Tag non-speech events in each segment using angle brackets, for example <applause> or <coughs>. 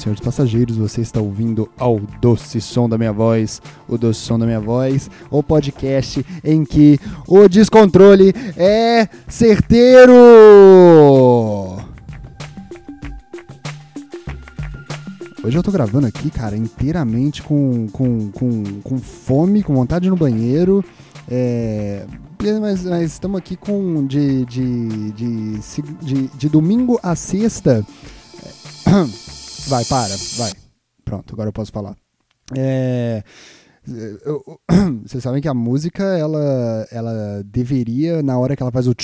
Senhores passageiros, você está ouvindo ao doce som da minha voz, o doce som da minha voz, o podcast em que o descontrole é certeiro. Hoje eu tô gravando aqui, cara, inteiramente com, com, com, com fome, com vontade no banheiro. É, mas, mas estamos aqui com de, de, de, de, de domingo a sexta. Vai, para, vai. Pronto, agora eu posso falar. É, <clears throat> vocês sabem que a música, ela, ela deveria, na hora que ela faz o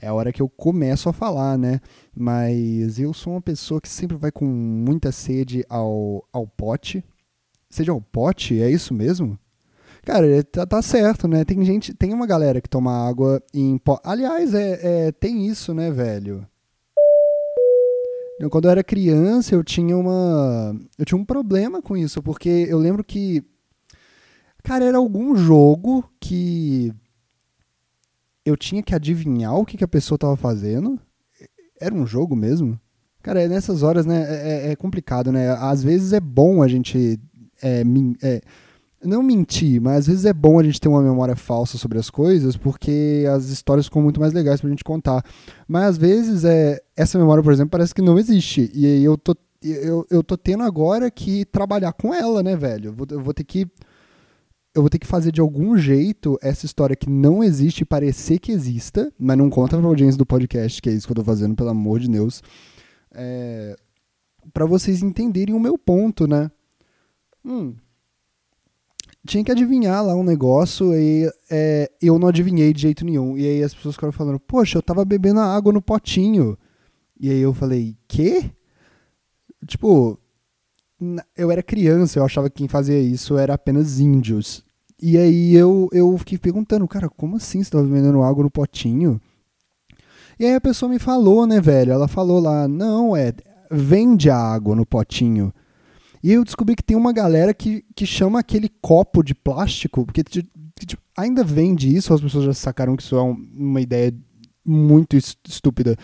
é a hora que eu começo a falar, né? Mas eu sou uma pessoa que sempre vai com muita sede ao, ao pote. Sede ao pote? É isso mesmo? Cara, tá, tá, certo, né? Tem gente, tem uma galera que toma água em pó. Aliás, é, é, tem isso, né, velho? Quando eu era criança, eu tinha uma. Eu tinha um problema com isso, porque eu lembro que. Cara, era algum jogo que. Eu tinha que adivinhar o que, que a pessoa tava fazendo. Era um jogo mesmo? Cara, é nessas horas, né? É, é, é complicado, né? Às vezes é bom a gente. É, é, não mentir, mas às vezes é bom a gente ter uma memória falsa sobre as coisas, porque as histórias ficam muito mais legais pra gente contar. Mas às vezes é essa memória, por exemplo, parece que não existe. E aí eu tô, eu, eu tô tendo agora que trabalhar com ela, né, velho? Eu vou, eu vou ter que. Eu vou ter que fazer de algum jeito essa história que não existe parecer que exista, mas não conta pra audiência do podcast, que é isso que eu tô fazendo, pelo amor de Deus. É, para vocês entenderem o meu ponto, né? Hum, tinha que adivinhar lá um negócio e é, eu não adivinhei de jeito nenhum. E aí as pessoas ficaram falando, poxa, eu tava bebendo água no potinho. E aí eu falei, quê? Tipo, eu era criança, eu achava que quem fazia isso era apenas índios. E aí eu, eu fiquei perguntando, cara, como assim você tava bebendo água no potinho? E aí a pessoa me falou, né, velho? Ela falou lá, não, é, vende a água no potinho. E eu descobri que tem uma galera que, que chama aquele copo de plástico, porque tipo, ainda vende isso, as pessoas já sacaram que isso é uma ideia muito estúpida.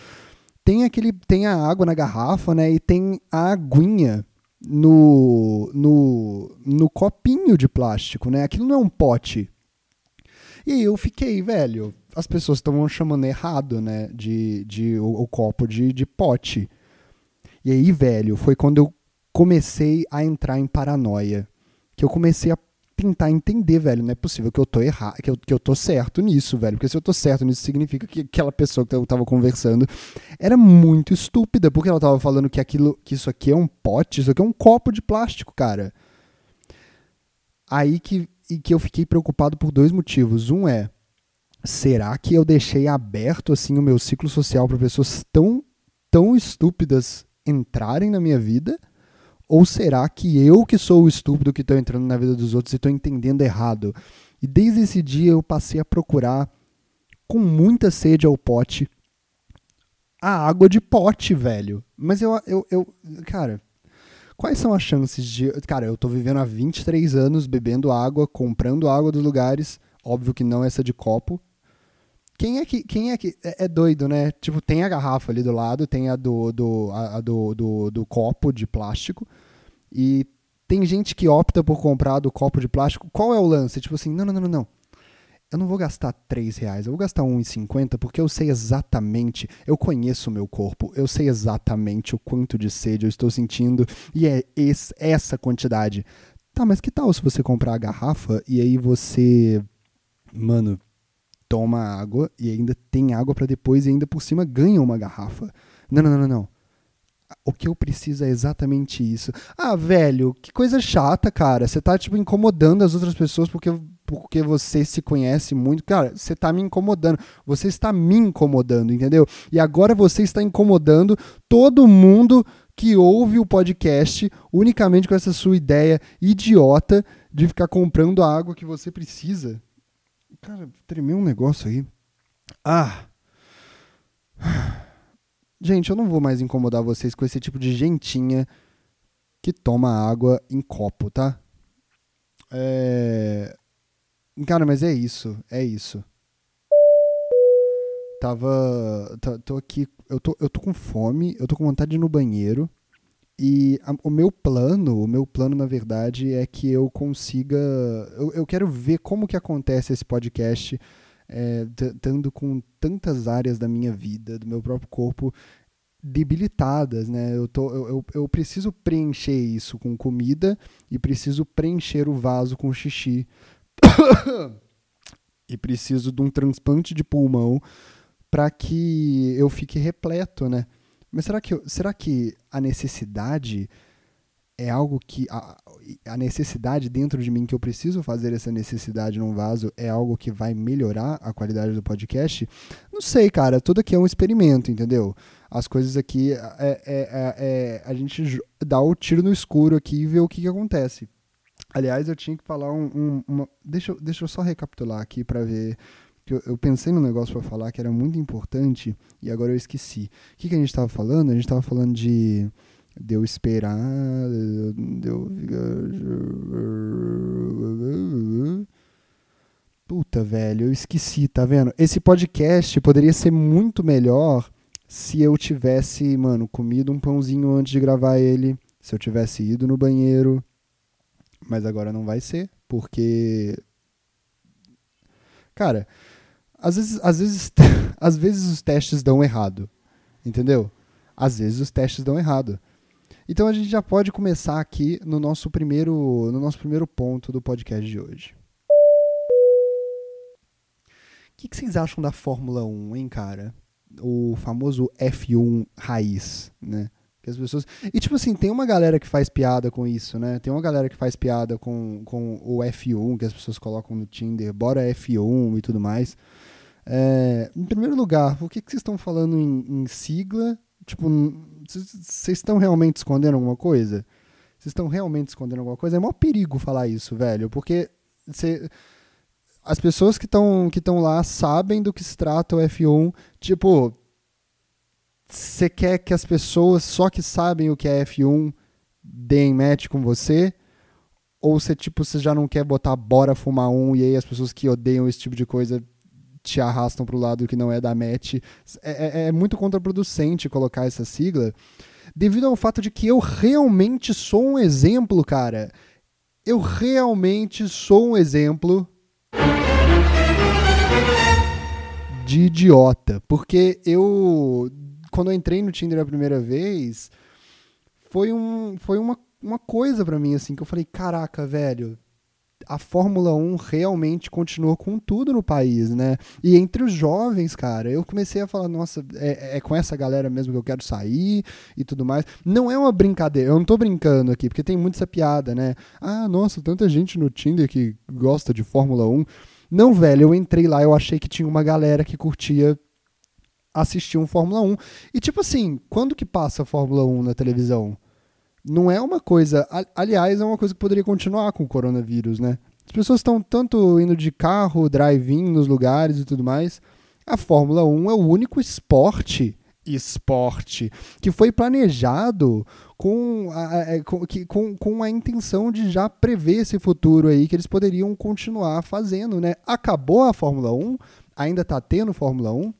Tem aquele tem a água na garrafa, né? E tem a aguinha no, no, no copinho de plástico, né? Aquilo não é um pote. E eu fiquei, velho, as pessoas estavam chamando errado, né? De, de o, o copo de, de pote. E aí, velho, foi quando eu comecei a entrar em paranoia. Que eu comecei a tentar entender, velho. Não é possível que eu tô errado, que eu, que eu tô certo nisso, velho. Porque se eu tô certo nisso, significa que aquela pessoa que eu tava conversando era muito estúpida, porque ela tava falando que aquilo, que isso aqui é um pote, isso aqui é um copo de plástico, cara. Aí que, e que eu fiquei preocupado por dois motivos. Um é, será que eu deixei aberto assim o meu ciclo social para pessoas tão tão estúpidas entrarem na minha vida? Ou será que eu que sou o estúpido que estou entrando na vida dos outros e estou entendendo errado? E desde esse dia eu passei a procurar com muita sede ao pote a água de pote, velho. Mas eu, eu, eu cara, quais são as chances de. Cara, eu tô vivendo há 23 anos bebendo água, comprando água dos lugares. Óbvio que não essa de copo. Quem é que. Quem é que. É, é, doido, né? Tipo, tem a garrafa ali do lado, tem a do, do, a, a do, do, do copo de plástico. E tem gente que opta por comprar do copo de plástico. Qual é o lance? Tipo assim, não, não, não, não. Eu não vou gastar 3 reais, eu vou gastar 1,50 porque eu sei exatamente, eu conheço o meu corpo, eu sei exatamente o quanto de sede eu estou sentindo e é esse, essa quantidade. Tá, mas que tal se você comprar a garrafa e aí você, mano, toma água e ainda tem água para depois e ainda por cima ganha uma garrafa. Não, não, não, não. O que eu preciso é exatamente isso. Ah, velho, que coisa chata, cara. Você tá, tipo, incomodando as outras pessoas porque, porque você se conhece muito. Cara, você tá me incomodando. Você está me incomodando, entendeu? E agora você está incomodando todo mundo que ouve o podcast unicamente com essa sua ideia idiota de ficar comprando a água que você precisa. Cara, tremeu um negócio aí. Ah. <sighs> Gente, eu não vou mais incomodar vocês com esse tipo de gentinha que toma água em copo, tá? É. Cara, mas é isso. É isso. Tava. Tô aqui. Eu tô, eu tô com fome, eu tô com vontade de ir no banheiro. E a, o meu plano, o meu plano, na verdade, é que eu consiga. Eu, eu quero ver como que acontece esse podcast, é, estando com tantas áreas da minha vida, do meu próprio corpo, debilitadas, né? Eu, tô, eu, eu, eu preciso preencher isso com comida e preciso preencher o vaso com xixi. <coughs> e preciso de um transplante de pulmão para que eu fique repleto, né? Mas será que, será que a necessidade é algo que. A, a, necessidade dentro de mim que eu preciso fazer essa necessidade num vaso é algo que vai melhorar a qualidade do podcast? Não sei, cara. Tudo aqui é um experimento, entendeu? As coisas aqui. É, é, é, é a gente dá o tiro no escuro aqui e vê o que, que acontece. Aliás, eu tinha que falar um. um uma, deixa, deixa eu só recapitular aqui para ver eu, eu pensei num negócio para falar que era muito importante e agora eu esqueci. O que, que a gente estava falando? A gente estava falando de, de eu esperar, de eu Puta, velho, eu esqueci, tá vendo? Esse podcast poderia ser muito melhor se eu tivesse, mano, comido um pãozinho antes de gravar ele, se eu tivesse ido no banheiro. Mas agora não vai ser, porque. Cara, às vezes, às vezes, <laughs> às vezes os testes dão errado, entendeu? Às vezes os testes dão errado. Então a gente já pode começar aqui no nosso primeiro, no nosso primeiro ponto do podcast de hoje. O que, que vocês acham da Fórmula 1, hein, cara? O famoso F1 raiz, né? Que as pessoas... E, tipo assim, tem uma galera que faz piada com isso, né? Tem uma galera que faz piada com, com o F1, que as pessoas colocam no Tinder, bora F1 e tudo mais. É, em primeiro lugar, por que, que vocês estão falando em, em sigla? Tipo, vocês estão realmente escondendo alguma coisa? Vocês estão realmente escondendo alguma coisa? É maior perigo falar isso, velho, porque as pessoas que estão que lá sabem do que se trata o F1. Tipo, você quer que as pessoas só que sabem o que é F1 deem match com você? Ou você, tipo, você já não quer botar bora fumar um e aí as pessoas que odeiam esse tipo de coisa te arrastam para o lado que não é da match. É, é, é muito contraproducente colocar essa sigla, devido ao fato de que eu realmente sou um exemplo, cara. Eu realmente sou um exemplo de idiota. Porque eu quando eu entrei no Tinder a primeira vez, foi, um, foi uma, uma coisa para mim, assim, que eu falei, caraca, velho, a Fórmula 1 realmente continua com tudo no país, né? E entre os jovens, cara, eu comecei a falar, nossa, é, é, com essa galera mesmo que eu quero sair e tudo mais. Não é uma brincadeira, eu não tô brincando aqui, porque tem muito essa piada, né? Ah, nossa, tanta gente no Tinder que gosta de Fórmula 1. Não, velho, eu entrei lá, eu achei que tinha uma galera que curtia assistir um Fórmula 1. E tipo assim, quando que passa a Fórmula 1 na televisão? Não é uma coisa. Aliás, é uma coisa que poderia continuar com o coronavírus, né? As pessoas estão tanto indo de carro, drive-in nos lugares e tudo mais. A Fórmula 1 é o único esporte esporte que foi planejado com a, com, com, com a intenção de já prever esse futuro aí que eles poderiam continuar fazendo, né? Acabou a Fórmula 1, ainda está tendo Fórmula 1,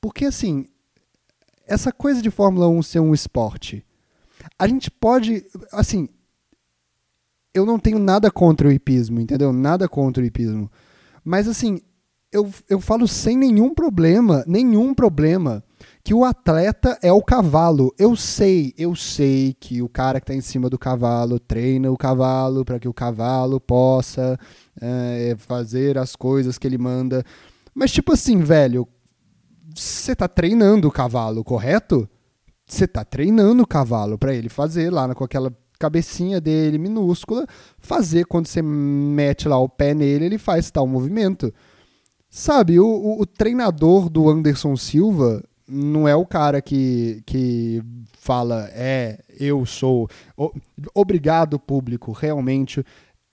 porque, assim, essa coisa de Fórmula 1 ser um esporte, a gente pode. Assim, eu não tenho nada contra o hipismo, entendeu? Nada contra o hipismo. Mas, assim, eu, eu falo sem nenhum problema, nenhum problema, que o atleta é o cavalo. Eu sei, eu sei que o cara que está em cima do cavalo treina o cavalo para que o cavalo possa é, fazer as coisas que ele manda. Mas, tipo assim, velho, você está treinando o cavalo, correto? Você está treinando o cavalo para ele fazer lá com aquela cabecinha dele minúscula, fazer quando você mete lá o pé nele, ele faz tal movimento. Sabe, o, o, o treinador do Anderson Silva não é o cara que, que fala, é, eu sou. Obrigado, público, realmente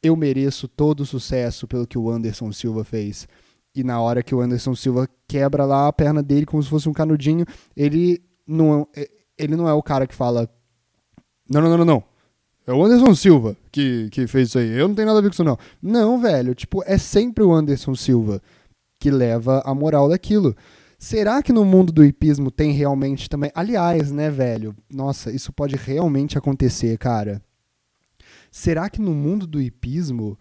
eu mereço todo o sucesso pelo que o Anderson Silva fez. E na hora que o Anderson Silva quebra lá a perna dele como se fosse um canudinho, ele não, é, ele não é o cara que fala: Não, não, não, não, não. É o Anderson Silva que, que fez isso aí. Eu não tenho nada a ver com isso, não. Não, velho. Tipo, é sempre o Anderson Silva que leva a moral daquilo. Será que no mundo do hipismo tem realmente também. Aliás, né, velho? Nossa, isso pode realmente acontecer, cara. Será que no mundo do hipismo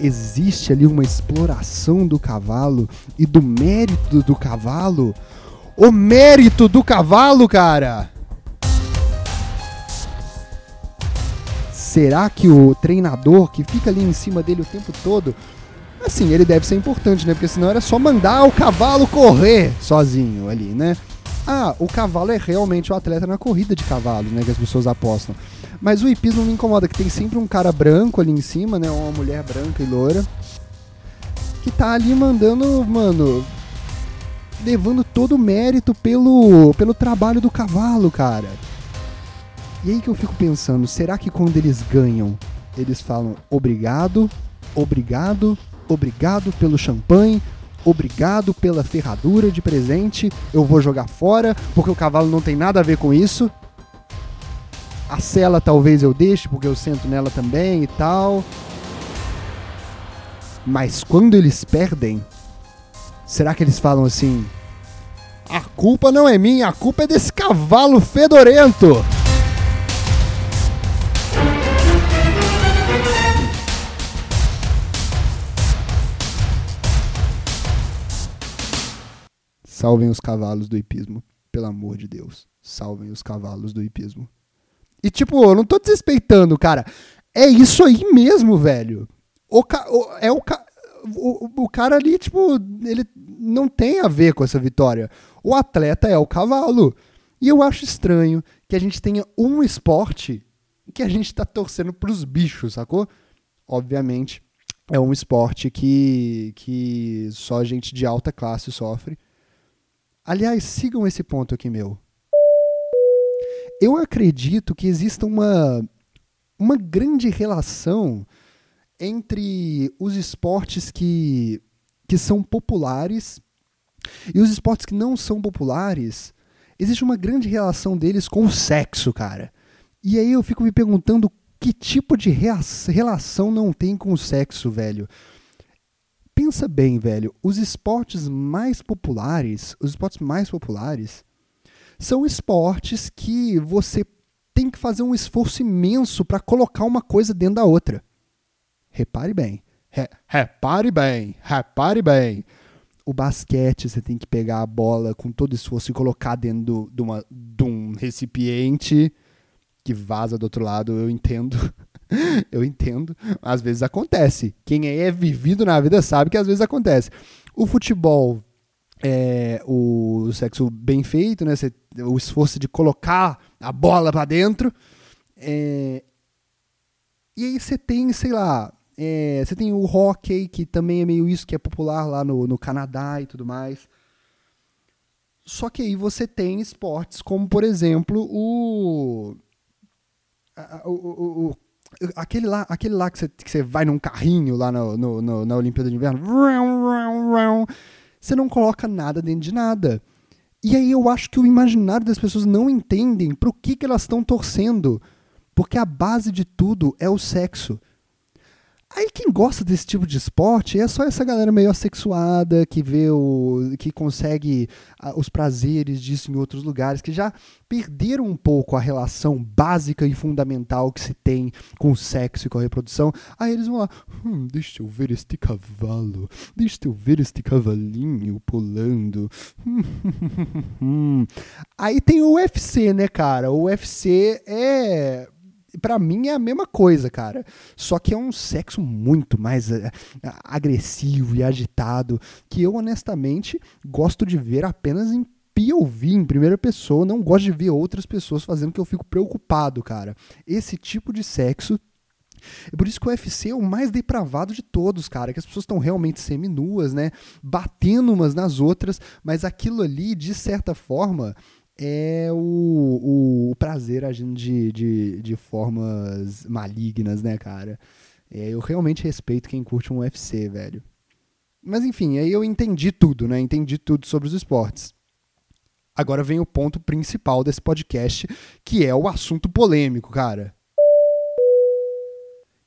existe ali uma exploração do cavalo e do mérito do cavalo? O mérito do cavalo, cara! Será que o treinador que fica ali em cima dele o tempo todo Assim, ele deve ser importante, né? Porque senão era só mandar o cavalo correr sozinho ali, né? Ah, o cavalo é realmente o atleta na corrida de cavalo, né? Que as pessoas apostam. Mas o hipismo me incomoda, que tem sempre um cara branco ali em cima, né? Uma mulher branca e loura. Que tá ali mandando, mano. Levando todo o mérito pelo, pelo trabalho do cavalo, cara. E aí que eu fico pensando, será que quando eles ganham, eles falam obrigado, obrigado, obrigado pelo champanhe, obrigado pela ferradura de presente, eu vou jogar fora porque o cavalo não tem nada a ver com isso. A cela talvez eu deixe porque eu sento nela também e tal. Mas quando eles perdem, será que eles falam assim: a culpa não é minha, a culpa é desse cavalo fedorento? Salvem os cavalos do hipismo. Pelo amor de Deus. Salvem os cavalos do hipismo. E tipo, eu não tô desrespeitando, cara. É isso aí mesmo, velho. O, ca o é o, ca o, o cara ali, tipo, ele não tem a ver com essa vitória. O atleta é o cavalo. E eu acho estranho que a gente tenha um esporte que a gente tá torcendo pros bichos, sacou? Obviamente, é um esporte que, que só gente de alta classe sofre. Aliás, sigam esse ponto aqui meu. Eu acredito que exista uma, uma grande relação entre os esportes que, que são populares e os esportes que não são populares. Existe uma grande relação deles com o sexo, cara. E aí eu fico me perguntando que tipo de relação não tem com o sexo, velho pensa bem, velho, os esportes mais populares, os esportes mais populares, são esportes que você tem que fazer um esforço imenso para colocar uma coisa dentro da outra. Repare bem. Re repare bem. Repare bem. O basquete, você tem que pegar a bola com todo esforço e colocar dentro de, uma, de um recipiente que vaza do outro lado, eu entendo. <laughs> eu entendo. Às vezes acontece. Quem é vivido na vida sabe que às vezes acontece. O futebol é o sexo bem feito, né? o esforço de colocar a bola para dentro. É, e aí você tem, sei lá, é, você tem o hockey, que também é meio isso, que é popular lá no, no Canadá e tudo mais. Só que aí você tem esportes como, por exemplo, o. o, o, o aquele lá, aquele lá que você, que você vai num carrinho lá no, no, no, na Olimpíada de Inverno, você não coloca nada dentro de nada. E aí eu acho que o imaginário das pessoas não entendem pro que, que elas estão torcendo. Porque a base de tudo é o sexo. Aí quem gosta desse tipo de esporte é só essa galera meio assexuada que vê o. que consegue os prazeres disso em outros lugares, que já perderam um pouco a relação básica e fundamental que se tem com o sexo e com a reprodução. Aí eles vão lá, hum, deixa eu ver este cavalo, deixa eu ver este cavalinho pulando. <laughs> Aí tem o UFC, né, cara? O UFC é para mim é a mesma coisa, cara. Só que é um sexo muito mais uh, agressivo e agitado que eu honestamente gosto de ver apenas em POV, em primeira pessoa. Não gosto de ver outras pessoas fazendo que eu fico preocupado, cara. Esse tipo de sexo é por isso que o UFC é o mais depravado de todos, cara. Que as pessoas estão realmente seminuas, né? Batendo umas nas outras, mas aquilo ali, de certa forma, é o, o, prazer agindo de, de, de formas malignas, né, cara? É, eu realmente respeito quem curte um UFC, velho. Mas enfim, aí eu entendi tudo, né? Entendi tudo sobre os esportes. Agora vem o ponto principal desse podcast, que é o assunto polêmico, cara.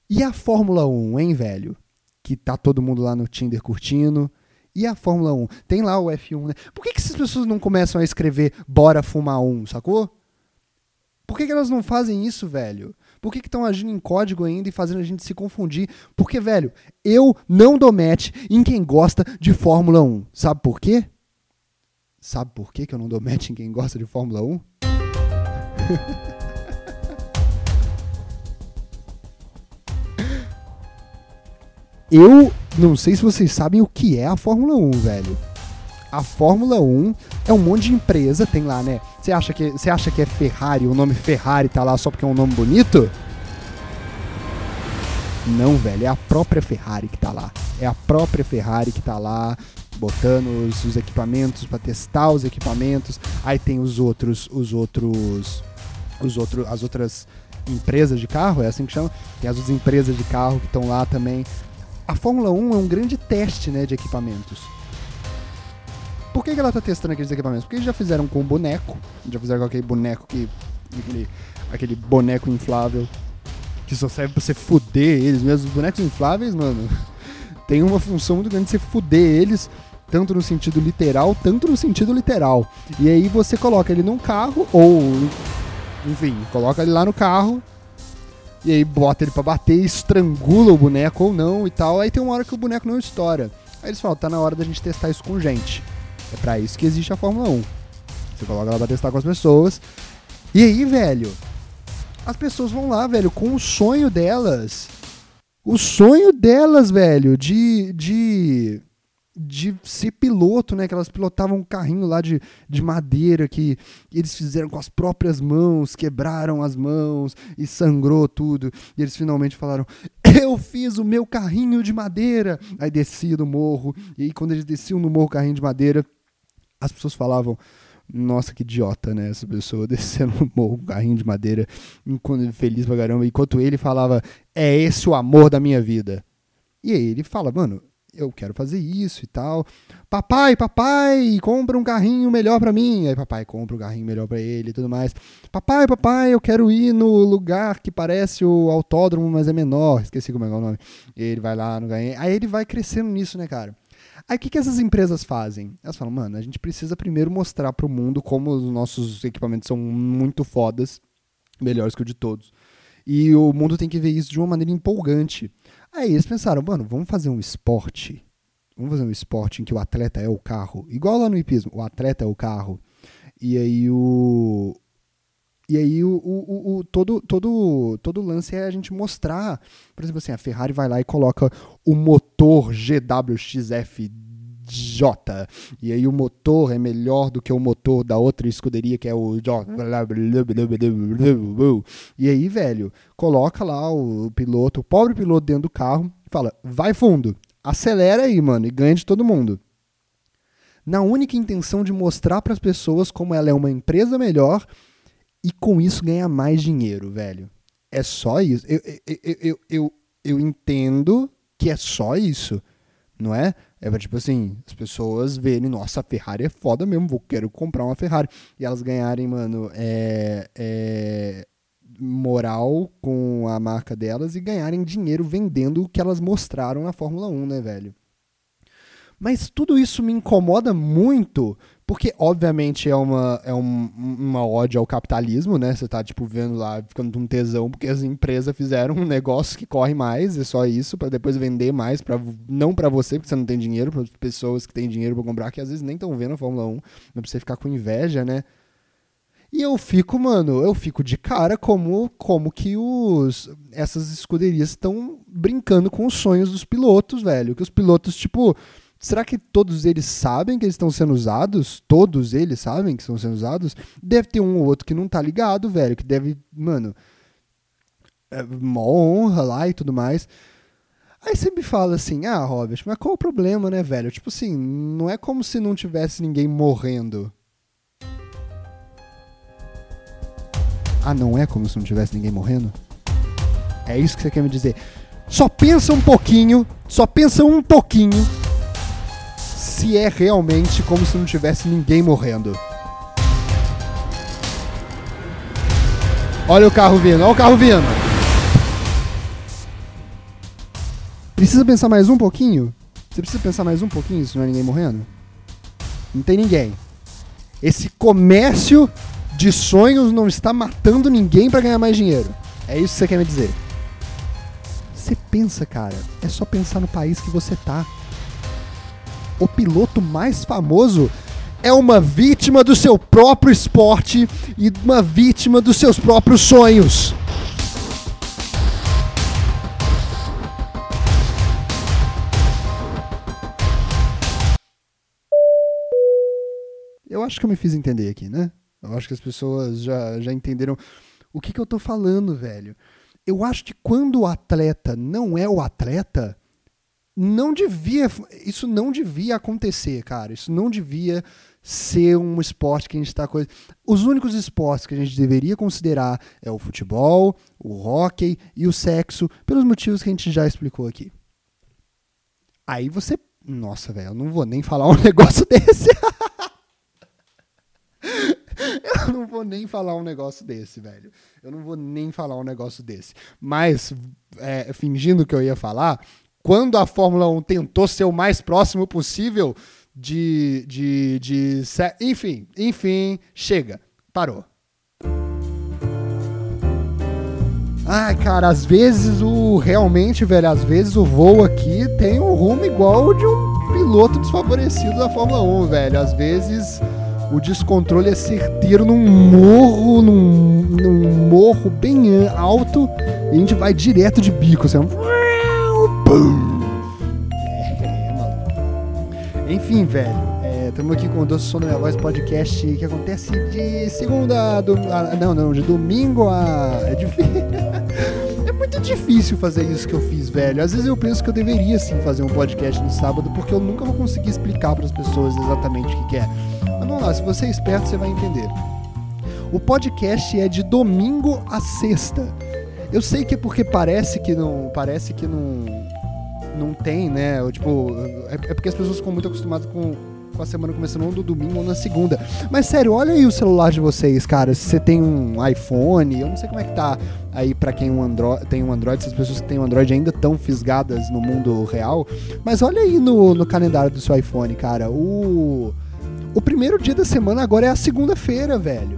E a Fórmula 1, hein, velho? Que tá todo mundo lá no Tinder curtindo E a Fórmula 1? Tem lá o F1, né? Por que, que essas pessoas não começam a escrever bora fumar um, sacou? Por que, que elas não fazem isso, velho? Por que estão agindo em código ainda e fazendo a gente se confundir? Porque, velho, eu não dou match em quem gosta de Fórmula 1. Sabe por quê? Sabe por quê que eu não dou match em quem gosta de Fórmula 1? <laughs> eu não sei se vocês sabem o que é a Fórmula 1, velho. A Fórmula 1 é um monte de empresa, tem lá, né? Você acha que, você acha que é Ferrari, o nome Ferrari tá lá só porque é um nome bonito? Não, velho, é a própria Ferrari que tá lá. É a própria Ferrari que tá lá botando os, os equipamentos para testar os equipamentos. Aí tem os outros, os outros, os outros, as outras empresas de carro, é assim que chama. Tem as outras empresas de carro que estão lá também. A Fórmula 1 é um grande teste, né, de equipamentos. Por que, que ela tá testando aqueles equipamentos? Porque eles já fizeram com o boneco, já fizeram com aquele boneco que. aquele, aquele boneco inflável que só serve pra você fuder eles mesmo. Os bonecos infláveis, mano, <laughs> tem uma função muito grande de você fuder eles, tanto no sentido literal, tanto no sentido literal. E aí você coloca ele num carro, ou. Enfim, coloca ele lá no carro. E aí bota ele pra bater, estrangula o boneco ou não e tal. Aí tem uma hora que o boneco não estoura. Aí eles falam, tá na hora da gente testar isso com gente. É para isso que existe a Fórmula 1. Você coloca ela pra testar com as pessoas. E aí, velho, as pessoas vão lá, velho, com o sonho delas. O sonho delas, velho, de. de de ser piloto, né? Que elas pilotavam um carrinho lá de, de madeira que eles fizeram com as próprias mãos, quebraram as mãos e sangrou tudo. E eles finalmente falaram: Eu fiz o meu carrinho de madeira. Aí descia do morro. E quando eles desciam no morro carrinho de madeira, as pessoas falavam: Nossa, que idiota, né? Essa pessoa <laughs> descendo no morro com carrinho de madeira, feliz pra caramba, enquanto ele falava: É esse o amor da minha vida. E aí ele fala: Mano, eu quero fazer isso e tal. Papai, papai, compra um carrinho melhor para mim. Aí papai compra um carrinho melhor para ele e tudo mais. Papai, papai, eu quero ir no lugar que parece o autódromo, mas é menor. Esqueci como é, é o nome. Ele vai lá no carrinho. Aí ele vai crescendo nisso, né, cara? Aí o que, que essas empresas fazem? Elas falam, mano, a gente precisa primeiro mostrar para o mundo como os nossos equipamentos são muito fodas, melhores que o de todos. E o mundo tem que ver isso de uma maneira empolgante. Aí eles pensaram, mano, vamos fazer um esporte. Vamos fazer um esporte em que o atleta é o carro. Igual lá no hipismo, o atleta é o carro. E aí o. E aí o, o, o, todo, todo, todo lance é a gente mostrar. Por exemplo, assim, a Ferrari vai lá e coloca o motor GWXF J. E aí o motor é melhor do que o motor da outra escuderia, que é o J. E aí, velho, coloca lá o piloto, o pobre piloto dentro do carro, fala: vai fundo, acelera aí, mano, e ganha de todo mundo. Na única intenção de mostrar para as pessoas como ela é uma empresa melhor e com isso ganhar mais dinheiro, velho. É só isso. Eu, eu, eu, eu, eu entendo que é só isso, não é? É pra, tipo assim, as pessoas verem, nossa, a Ferrari é foda mesmo, vou quero comprar uma Ferrari. E elas ganharem, mano, é, é, moral com a marca delas e ganharem dinheiro vendendo o que elas mostraram na Fórmula 1, né, velho? Mas tudo isso me incomoda muito, porque obviamente é uma, é um, uma ódio ao capitalismo, né? Você tá, tipo, vendo lá, ficando um tesão, porque as empresas fizeram um negócio que corre mais, é só isso, para depois vender mais, pra, não para você, porque você não tem dinheiro, para pessoas que têm dinheiro para comprar, que às vezes nem estão vendo a Fórmula 1, não pra você ficar com inveja, né? E eu fico, mano, eu fico de cara como, como que os essas escuderias estão brincando com os sonhos dos pilotos, velho. Que os pilotos, tipo, Será que todos eles sabem que eles estão sendo usados? Todos eles sabem que estão sendo usados? Deve ter um ou outro que não tá ligado, velho, que deve, mano, é uma honra lá e tudo mais. Aí você me fala assim, ah, Robert, mas qual o problema, né, velho? Tipo assim, não é como se não tivesse ninguém morrendo. Ah, não é como se não tivesse ninguém morrendo? É isso que você quer me dizer? Só pensa um pouquinho, só pensa um pouquinho se é realmente como se não tivesse ninguém morrendo. Olha o carro vindo, olha o carro vindo. Precisa pensar mais um pouquinho? Você precisa pensar mais um pouquinho se não é ninguém morrendo? Não tem ninguém. Esse comércio de sonhos não está matando ninguém para ganhar mais dinheiro. É isso que você quer me dizer. Você pensa, cara, é só pensar no país que você tá. O piloto mais famoso é uma vítima do seu próprio esporte e uma vítima dos seus próprios sonhos. Eu acho que eu me fiz entender aqui, né? Eu acho que as pessoas já, já entenderam o que, que eu tô falando, velho. Eu acho que quando o atleta não é o atleta, não devia. Isso não devia acontecer, cara. Isso não devia ser um esporte que a gente está coisa. Os únicos esportes que a gente deveria considerar é o futebol, o hockey e o sexo, pelos motivos que a gente já explicou aqui. Aí você. Nossa, velho, eu não vou nem falar um <laughs> negócio desse. <laughs> Eu não vou nem falar um negócio desse, velho. Eu não vou nem falar um negócio desse. Mas, é, fingindo que eu ia falar, quando a Fórmula 1 tentou ser o mais próximo possível de. de, de enfim, enfim, chega. Parou. Ai, cara, às vezes o. Realmente, velho, às vezes o voo aqui tem um rumo igual de um piloto desfavorecido da Fórmula 1, velho. Às vezes o descontrole é certeiro num morro, num, num morro bem alto, e a gente vai direto de bico, assim. É, é. Enfim, velho. Estamos é, aqui com o Doce da Minha Voz podcast que acontece de segunda do, a, não, não, de domingo a. É difícil. <laughs> é muito difícil fazer isso que eu fiz, velho. Às vezes eu penso que eu deveria sim fazer um podcast no sábado, porque eu nunca vou conseguir explicar para as pessoas exatamente o que é. Mas vamos lá, se você é esperto, você vai entender. O podcast é de domingo a sexta. Eu sei que é porque parece que não. Parece que não. Não tem, né? tipo, é, é porque as pessoas ficam muito acostumadas com, com a semana começando ou no domingo ou na segunda. Mas sério, olha aí o celular de vocês, cara. Se você tem um iPhone, eu não sei como é que tá aí para quem um Android, tem um Android, se as pessoas que têm um Android ainda estão fisgadas no mundo real. Mas olha aí no, no calendário do seu iPhone, cara. O o primeiro dia da semana agora é a segunda-feira, velho.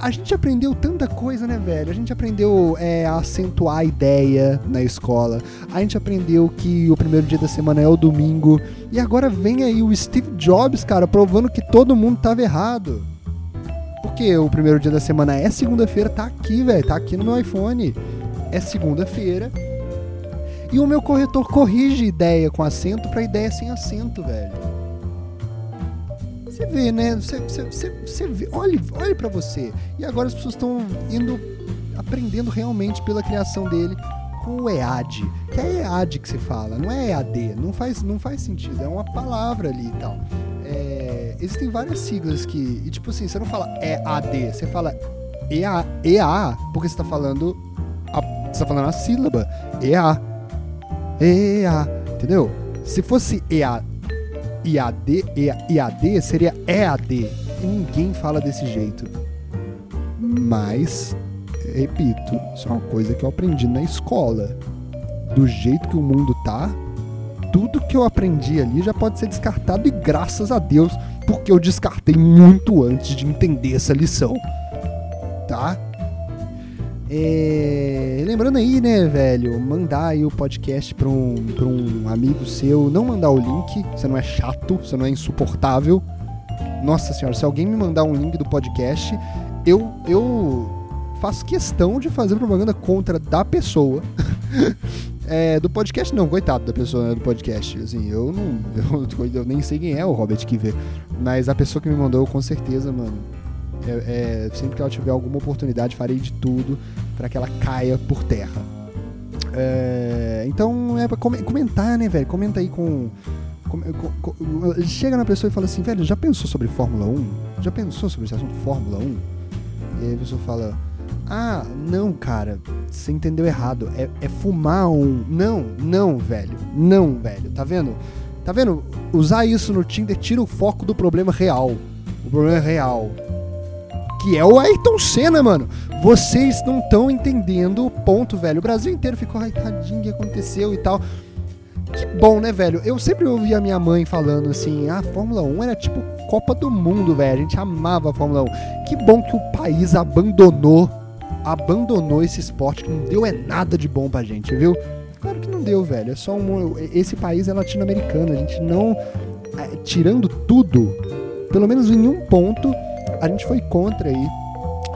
A gente aprendeu tanta coisa, né, velho? A gente aprendeu é, a acentuar a ideia na escola. A gente aprendeu que o primeiro dia da semana é o domingo. E agora vem aí o Steve Jobs, cara, provando que todo mundo tava errado. Porque o primeiro dia da semana é segunda-feira, tá aqui, velho. Tá aqui no meu iPhone. É segunda-feira. E o meu corretor corrige ideia com acento para ideia sem acento, velho. Você vê, né? Você, você, você, você vê, olhe, olhe para você. E agora as pessoas estão indo aprendendo realmente pela criação dele com o EAD, que é EAD que se fala, não é EAD, não faz, não faz sentido, é uma palavra ali e tal. É, existem várias siglas que, e tipo assim, você não fala EAD, você fala EA, EA porque você está falando a, você tá falando a sílaba, EA, EA, entendeu? Se fosse EA, IAD, IAD seria EAD. Ninguém fala desse jeito. Mas, repito, isso é uma coisa que eu aprendi na escola. Do jeito que o mundo tá, tudo que eu aprendi ali já pode ser descartado e graças a Deus, porque eu descartei muito antes de entender essa lição. Tá? É, lembrando aí, né, velho, mandar aí o podcast pra um, pra um amigo seu, não mandar o link, você não é chato, você não é insuportável. Nossa senhora, se alguém me mandar um link do podcast, eu, eu faço questão de fazer propaganda contra da pessoa. <laughs> é, do podcast não, coitado da pessoa né, do podcast. Assim, eu não. <laughs> Eu, eu, nem sei quem é o Robert Kiver. Mas a pessoa que me mandou, com certeza, mano é, é, sempre que ela tiver alguma oportunidade, farei de tudo para que ela caia por terra. É, então é pra comentar, né, velho? Comenta aí com, com, com, Chega na pessoa e fala assim, velho, já pensou sobre Fórmula 1? Já pensou sobre esse assunto Fórmula 1? E aí a pessoa fala, ah, não, cara, você entendeu errado. É, é fumar um. Não, não, velho. Não, velho. Tá vendo? Tá vendo? Usar isso no Tinder tira o foco do problema real. O problema é real que é o Ayrton Senna, mano. Vocês não estão entendendo o ponto, velho. O Brasil inteiro ficou, ai, tadinho, que aconteceu e tal. que bom, né, velho? Eu sempre ouvi a minha mãe falando assim: a Fórmula 1 era tipo Copa do Mundo, velho. A gente amava a Fórmula 1. Que bom que o país abandonou, abandonou esse esporte que não deu é nada de bom pra gente, viu? Claro que não deu, velho. É só um. Esse país é latino-americano. A gente não. É, tirando tudo, pelo menos em um ponto, a gente foi contra aí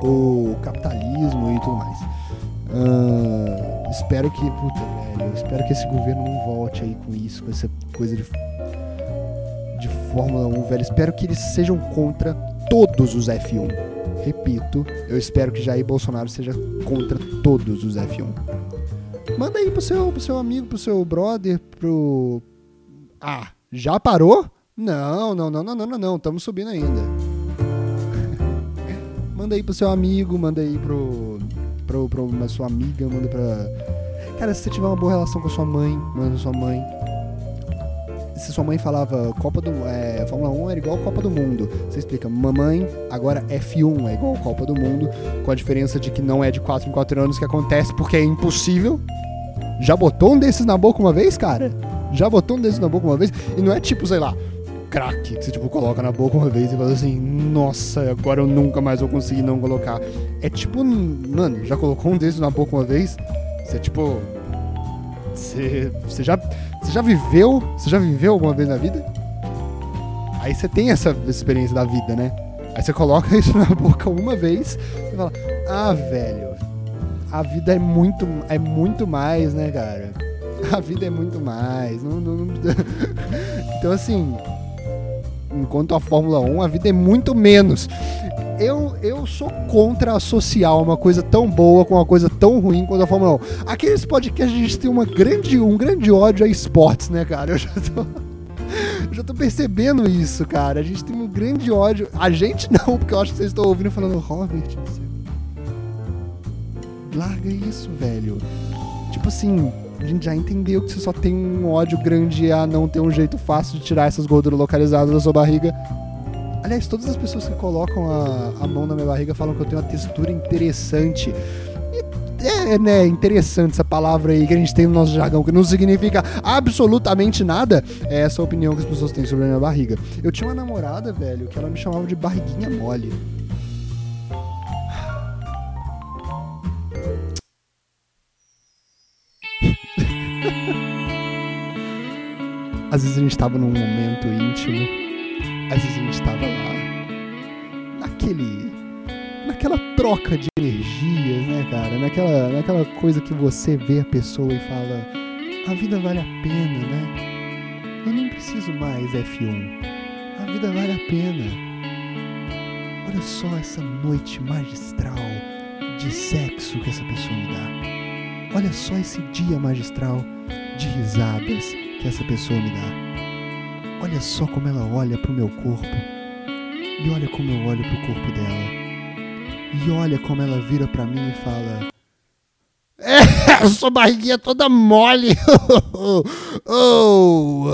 o capitalismo e tudo mais. Uh, espero que. Puta, velho. Espero que esse governo não volte aí com isso, com essa coisa de. De Fórmula 1, velho. Espero que eles sejam contra todos os F1. Repito, eu espero que Jair Bolsonaro seja contra todos os F1. Manda aí pro seu, pro seu amigo, pro seu brother, pro. Ah, já parou? Não, não, não, não, não, não, não. Estamos subindo ainda. Manda aí pro seu amigo, manda aí pro, pro, pro uma sua amiga, manda pra. Cara, se você tiver uma boa relação com a sua mãe, manda pra sua mãe. Se sua mãe falava Copa do é, Fórmula 1 era igual Copa do Mundo, você explica, mamãe, agora F1 é igual Copa do Mundo, com a diferença de que não é de 4 em 4 anos que acontece porque é impossível. Já botou um desses na boca uma vez, cara? Já botou um desses na boca uma vez? E não é tipo, sei lá, crack que você tipo coloca na boca uma vez e fala assim, nossa, agora eu nunca mais vou conseguir não colocar. É tipo, mano, já colocou um desses na boca uma vez? Você tipo. Você, você já. Você já viveu? Você já viveu alguma vez na vida? Aí você tem essa experiência da vida, né? Aí você coloca <laughs> isso na boca uma vez e fala, ah, velho, a vida é muito, é muito mais, né, cara? A vida é muito mais. Não, não, não... <laughs> então, assim, enquanto a Fórmula 1, a vida é muito menos. Eu, eu sou contra associar uma coisa tão boa com uma coisa tão ruim quanto a Fórmula 1. Aqueles podcasts a gente tem uma grande, um grande ódio a esportes, né, cara? Eu já tô. Eu <laughs> já tô percebendo isso, cara. A gente tem um grande ódio. A gente não, porque eu acho que vocês estão ouvindo falando, Robert, larga isso, velho. Tipo assim, a gente já entendeu que você só tem um ódio grande a não ter um jeito fácil de tirar essas gorduras localizadas da sua barriga. Aliás, todas as pessoas que colocam a, a mão na minha barriga falam que eu tenho uma textura interessante. E é, né, interessante essa palavra aí que a gente tem no nosso jargão, que não significa absolutamente nada. É essa a opinião que as pessoas têm sobre a minha barriga. Eu tinha uma namorada, velho, que ela me chamava de barriguinha mole. Às vezes a gente estava num momento íntimo, às vezes a gente estava lá, naquele. naquela troca de energias, né, cara? Naquela, naquela coisa que você vê a pessoa e fala: a vida vale a pena, né? Eu nem preciso mais F1. A vida vale a pena. Olha só essa noite magistral de sexo que essa pessoa me dá. Olha só esse dia magistral de risadas que essa pessoa me dá. Olha só como ela olha pro meu corpo. E olha como eu olho pro corpo dela. E olha como ela vira para mim e fala: É, <laughs> sua barriguinha toda mole. <laughs> oh.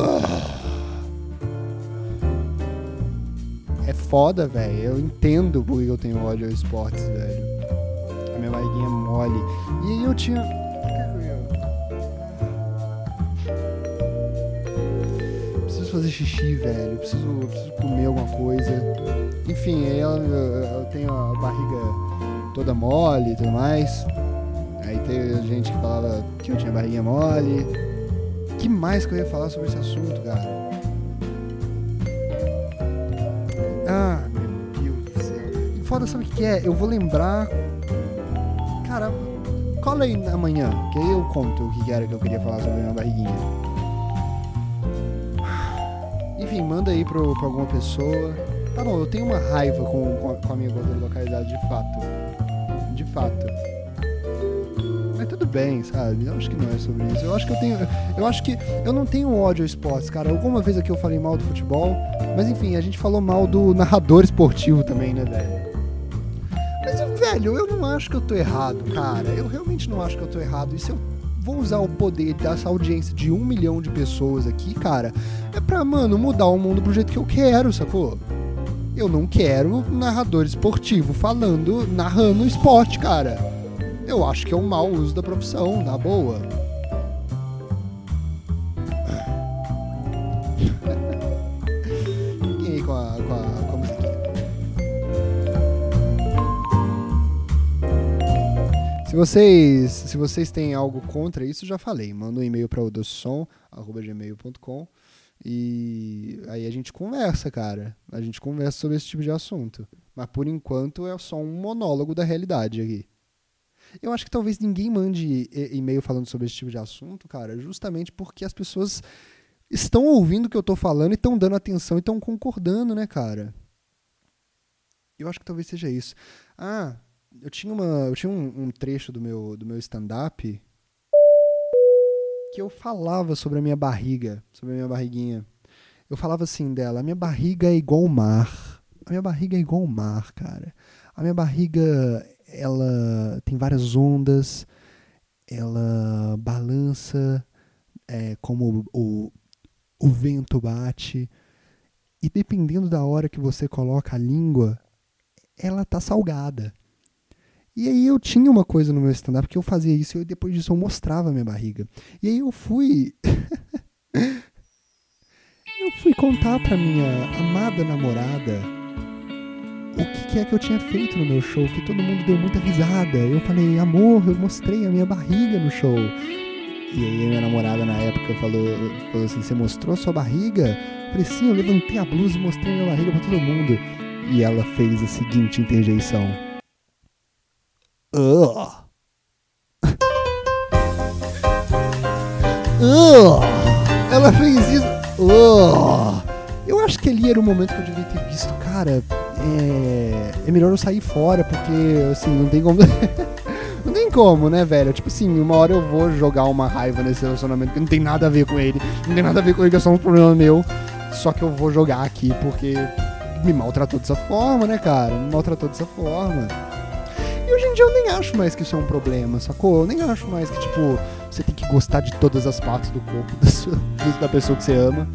É foda, velho. Eu entendo porque eu tenho ódio ao esportes, velho. A minha barriguinha é mole. E eu tinha preciso fazer xixi, velho. Eu preciso, eu preciso comer alguma coisa. Enfim, aí eu, eu tenho a barriga toda mole e tudo mais. Aí tem gente que falava que eu tinha barriga mole. que mais que eu ia falar sobre esse assunto, cara? Ah, meu Deus do céu. Foda, sabe o que é? Eu vou lembrar. Cara, cola aí amanhã, que aí eu conto o que era que eu queria falar sobre a minha barriguinha. Enfim, manda aí pro, pra alguma pessoa. Tá bom, eu tenho uma raiva com, com, a, com a minha localizada, de fato. De fato. Mas tudo bem, sabe? Eu acho que não é sobre isso. Eu acho que eu tenho. Eu acho que. Eu não tenho ódio ao esportes, cara. Alguma vez aqui eu falei mal do futebol. Mas enfim, a gente falou mal do narrador esportivo também, né, velho? Mas, velho, eu não acho que eu tô errado, cara. Eu realmente não acho que eu tô errado. Se eu vou usar o poder dessa audiência de um milhão de pessoas aqui, cara, é pra, mano, mudar o mundo pro jeito que eu quero, sacou? Eu não quero narrador esportivo falando, narrando esporte, cara. Eu acho que é um mau uso da profissão, na boa. Se vocês, se vocês têm algo contra isso, já falei. Manda um e-mail para o docessom.gmail.com e aí a gente conversa, cara. A gente conversa sobre esse tipo de assunto. Mas por enquanto é só um monólogo da realidade aqui. Eu acho que talvez ninguém mande e-mail falando sobre esse tipo de assunto, cara, justamente porque as pessoas estão ouvindo o que eu tô falando e estão dando atenção e estão concordando, né, cara? Eu acho que talvez seja isso. Ah, eu tinha, uma, eu tinha um, um trecho do meu, do meu stand-up que eu falava sobre a minha barriga, sobre a minha barriguinha. Eu falava assim dela, a minha barriga é igual o mar. A minha barriga é igual o mar, cara. A minha barriga, ela tem várias ondas, ela balança é, como o, o, o vento bate. E dependendo da hora que você coloca a língua, ela tá salgada. E aí eu tinha uma coisa no meu stand-up que eu fazia isso e depois disso eu mostrava minha barriga. E aí eu fui. <laughs> eu fui contar pra minha amada namorada o que, que, é que eu tinha feito no meu show, que todo mundo deu muita risada. Eu falei, amor, eu mostrei a minha barriga no show. E aí minha namorada na época falou, falou assim, você mostrou a sua barriga? Eu falei, sim, eu levantei a blusa e mostrei a minha barriga pra todo mundo. E ela fez a seguinte interjeição. Ugh. Ugh. Ela fez isso. Ugh. Eu acho que ali era o momento que eu devia ter visto, cara. É, é melhor eu sair fora, porque assim, não tem como. <laughs> não tem como, né, velho? Tipo assim, uma hora eu vou jogar uma raiva nesse relacionamento que não tem nada a ver com ele. Não tem nada a ver com ele, que é só um problema meu. Só que eu vou jogar aqui porque me maltratou dessa forma, né, cara? Me maltratou dessa forma. Hoje eu nem acho mais que isso é um problema, sacou? Eu nem acho mais que, tipo, você tem que gostar de todas as partes do corpo <laughs> da, sua, da pessoa que você ama.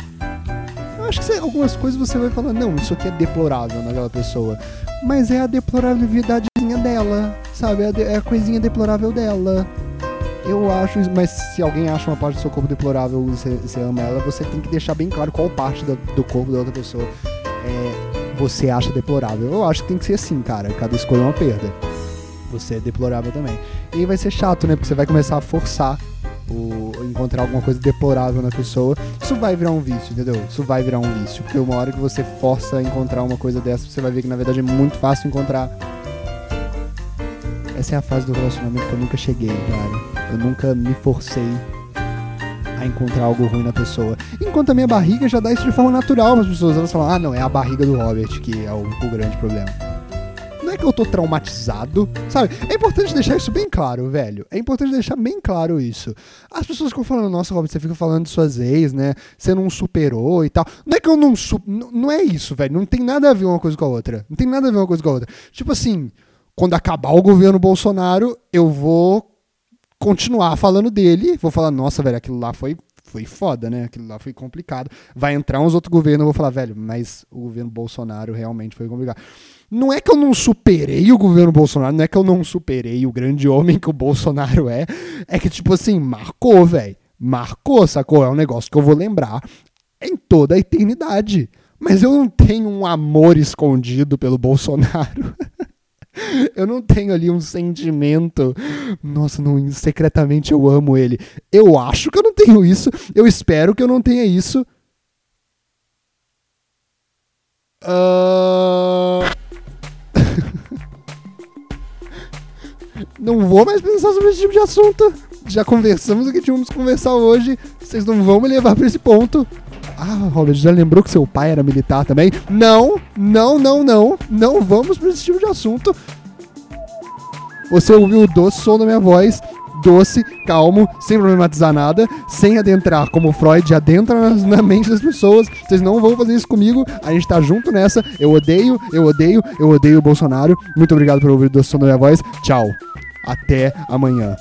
Eu acho que você, algumas coisas você vai falar, não, isso aqui é deplorável naquela pessoa. Mas é a deplorabilidadezinha dela, sabe? É é a coisinha deplorável dela. Eu acho, mas se alguém acha uma parte do seu corpo deplorável e você, você ama ela, você tem que deixar bem claro qual parte do, do corpo da outra pessoa é, você acha deplorável. Eu acho que tem que ser assim, cara. Cada escolha é uma perda você é deplorável também. E vai ser chato, né? Porque você vai começar a forçar o encontrar alguma coisa deplorável na pessoa. Isso vai virar um vício, entendeu? Isso vai virar um vício. Porque uma hora que você força a encontrar uma coisa dessa, você vai ver que na verdade é muito fácil encontrar. Essa é a fase do relacionamento que eu nunca cheguei, cara. Eu nunca me forcei a encontrar algo ruim na pessoa. Enquanto a minha barriga já dá isso de forma natural para as pessoas. Elas falam, ah, não, é a barriga do Robert que é o, o grande problema é que eu tô traumatizado, sabe? É importante deixar isso bem claro, velho. É importante deixar bem claro isso. As pessoas ficam falando, nossa, Robert, você fica falando de suas ex, né? Você não superou e tal. Não é que eu não. Su não é isso, velho. Não tem nada a ver uma coisa com a outra. Não tem nada a ver uma coisa com a outra. Tipo assim, quando acabar o governo Bolsonaro, eu vou continuar falando dele. Vou falar, nossa, velho, aquilo lá foi foi foda, né? Aquilo lá foi complicado. Vai entrar uns outros governos, eu vou falar, velho, mas o governo Bolsonaro realmente foi complicado. Não é que eu não superei o governo Bolsonaro, não é que eu não superei o grande homem que o Bolsonaro é. É que, tipo assim, marcou, velho. Marcou, sacou? É um negócio que eu vou lembrar em toda a eternidade. Mas eu não tenho um amor escondido pelo Bolsonaro. <laughs> eu não tenho ali um sentimento. Nossa, não, secretamente eu amo ele. Eu acho que eu não tenho isso. Eu espero que eu não tenha isso. Uh... não vou mais pensar sobre esse tipo de assunto. Já conversamos o que tínhamos que conversar hoje. Vocês não vão me levar para esse ponto. Ah, Robert, já lembrou que seu pai era militar também? Não, não, não, não. Não vamos para esse tipo de assunto. Você ouviu o doce som da minha voz, doce, calmo, sem problematizar nada, sem adentrar como Freud adentra na, mente das pessoas. Vocês não vão fazer isso comigo. A gente tá junto nessa. Eu odeio, eu odeio, eu odeio o Bolsonaro. Muito obrigado por ouvir o doce som da minha voz. Tchau. Até amanhã.